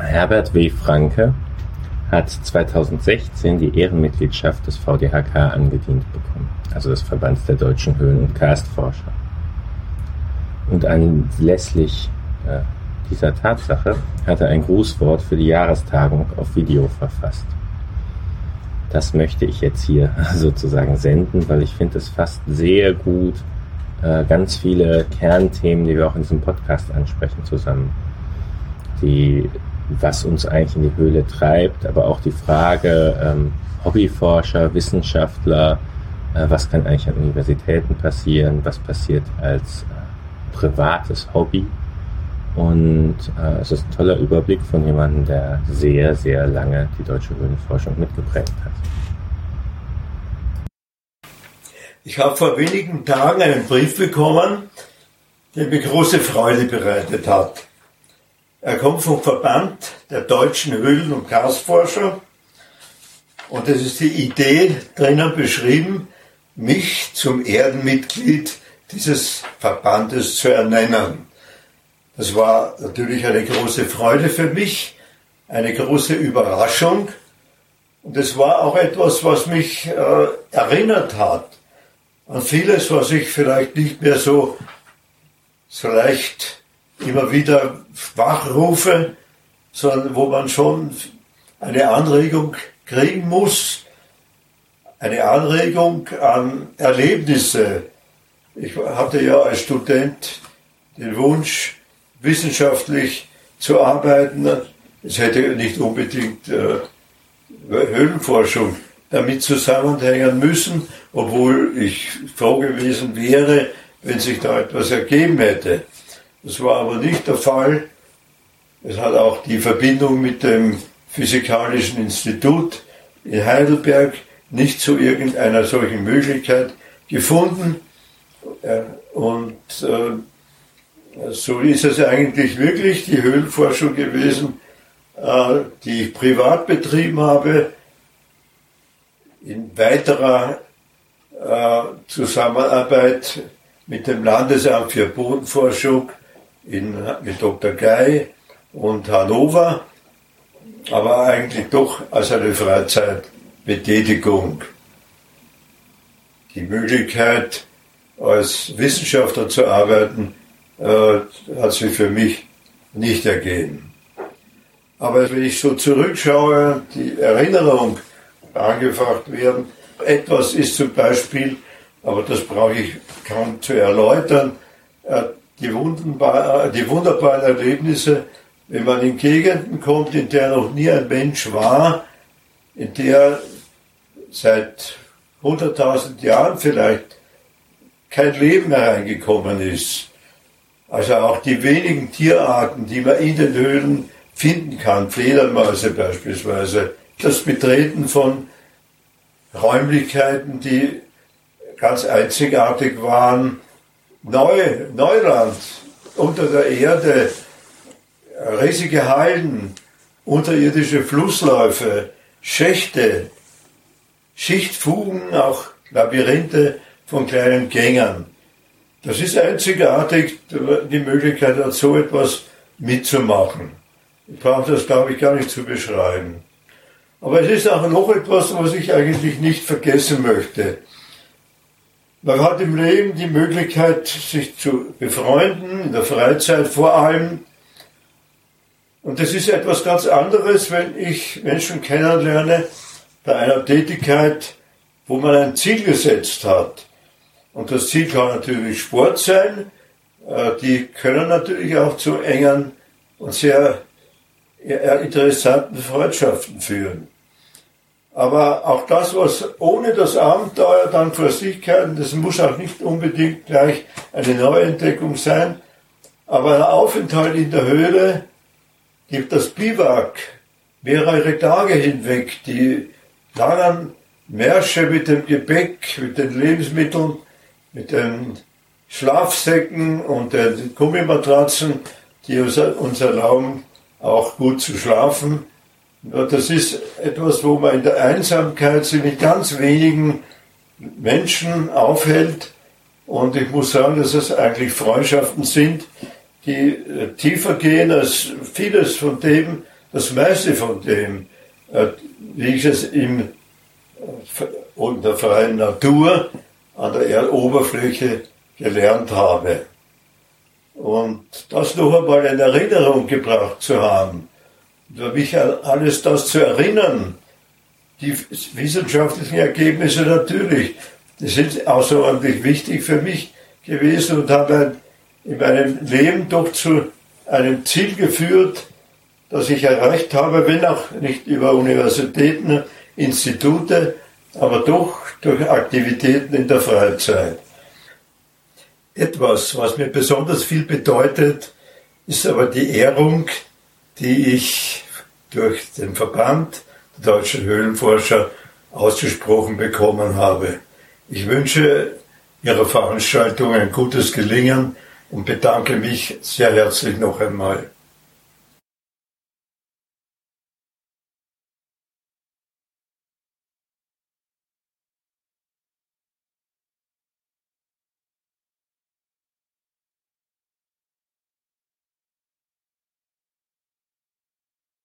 Herbert W. Franke hat 2016 die Ehrenmitgliedschaft des VDHK angedient bekommen, also des Verbands der deutschen Höhlen- und Karstforscher. Und anlässlich äh, dieser Tatsache hat er ein Grußwort für die Jahrestagung auf Video verfasst. Das möchte ich jetzt hier sozusagen senden, weil ich finde, es fasst sehr gut äh, ganz viele Kernthemen, die wir auch in diesem Podcast ansprechen, zusammen. Die, was uns eigentlich in die Höhle treibt, aber auch die Frage, ähm, Hobbyforscher, Wissenschaftler, äh, was kann eigentlich an Universitäten passieren, was passiert als äh, privates Hobby. Und äh, es ist ein toller Überblick von jemandem, der sehr, sehr lange die deutsche Höhlenforschung mitgeprägt hat. Ich habe vor wenigen Tagen einen Brief bekommen, der mir große Freude bereitet hat. Er kommt vom Verband der deutschen Höhlen- und Karstforscher und es ist die Idee drinnen beschrieben, mich zum Erdenmitglied dieses Verbandes zu ernennen. Das war natürlich eine große Freude für mich, eine große Überraschung und es war auch etwas, was mich äh, erinnert hat an vieles, was ich vielleicht nicht mehr so, so leicht immer wieder wachrufe, sondern wo man schon eine Anregung kriegen muss, eine Anregung an Erlebnisse. Ich hatte ja als Student den Wunsch, wissenschaftlich zu arbeiten. Es hätte nicht unbedingt äh, Höhlenforschung damit zusammenhängen müssen, obwohl ich froh gewesen wäre, wenn sich da etwas ergeben hätte. Das war aber nicht der Fall. Es hat auch die Verbindung mit dem Physikalischen Institut in Heidelberg nicht zu irgendeiner solchen Möglichkeit gefunden. Äh, und äh, so ist es eigentlich wirklich die Höhlenforschung gewesen, äh, die ich privat betrieben habe, in weiterer Zusammenarbeit mit dem Landesamt für Bodenforschung in, mit Dr. Gei und Hannover, aber eigentlich doch als eine Freizeitbetätigung. Die Möglichkeit, als Wissenschaftler zu arbeiten, äh, hat sich für mich nicht ergeben. Aber wenn ich so zurückschaue, die Erinnerung angefacht werden. Etwas ist zum Beispiel, aber das brauche ich kaum zu erläutern, äh, die, äh, die wunderbaren Erlebnisse, wenn man in Gegenden kommt, in der noch nie ein Mensch war, in der seit 100.000 Jahren vielleicht kein Leben hereingekommen ist. Also auch die wenigen Tierarten, die man in den Höhlen finden kann, Fledermäuse beispielsweise, das Betreten von Räumlichkeiten, die ganz einzigartig waren, Neu, Neuland unter der Erde, riesige Halden, unterirdische Flussläufe, Schächte, Schichtfugen, auch Labyrinthe von kleinen Gängern. Das ist einzigartig, die Möglichkeit hat, so etwas mitzumachen. Ich brauche das, glaube ich, gar nicht zu beschreiben. Aber es ist auch noch etwas, was ich eigentlich nicht vergessen möchte. Man hat im Leben die Möglichkeit, sich zu befreunden, in der Freizeit vor allem. Und das ist etwas ganz anderes, wenn ich Menschen kennenlerne bei einer Tätigkeit, wo man ein Ziel gesetzt hat. Und das Ziel kann natürlich Sport sein. Äh, die können natürlich auch zu engen und sehr interessanten Freundschaften führen. Aber auch das, was ohne das Abenteuer dann vor sich geht, das muss auch nicht unbedingt gleich eine Neuentdeckung sein. Aber ein Aufenthalt in der Höhle gibt das Biwak mehrere Tage hinweg, die langen Märsche mit dem Gepäck, mit den Lebensmitteln, mit den Schlafsäcken und den Gummimatratzen, die uns erlauben, auch gut zu schlafen. Das ist etwas, wo man in der Einsamkeit sich mit ganz wenigen Menschen aufhält. Und ich muss sagen, dass es eigentlich Freundschaften sind, die äh, tiefer gehen als vieles von dem, das meiste von dem, äh, wie ich es in, in der freien Natur an der Erdoberfläche gelernt habe. Und das noch einmal in Erinnerung gebracht zu haben, und mich alles das zu erinnern, die wissenschaftlichen Ergebnisse natürlich, die sind außerordentlich wichtig für mich gewesen und haben in meinem Leben doch zu einem Ziel geführt, das ich erreicht habe, wenn auch nicht über Universitäten, Institute, aber doch durch Aktivitäten in der Freizeit. Etwas, was mir besonders viel bedeutet, ist aber die Ehrung, die ich durch den Verband der deutschen Höhlenforscher ausgesprochen bekommen habe. Ich wünsche Ihrer Veranstaltung ein gutes Gelingen und bedanke mich sehr herzlich noch einmal.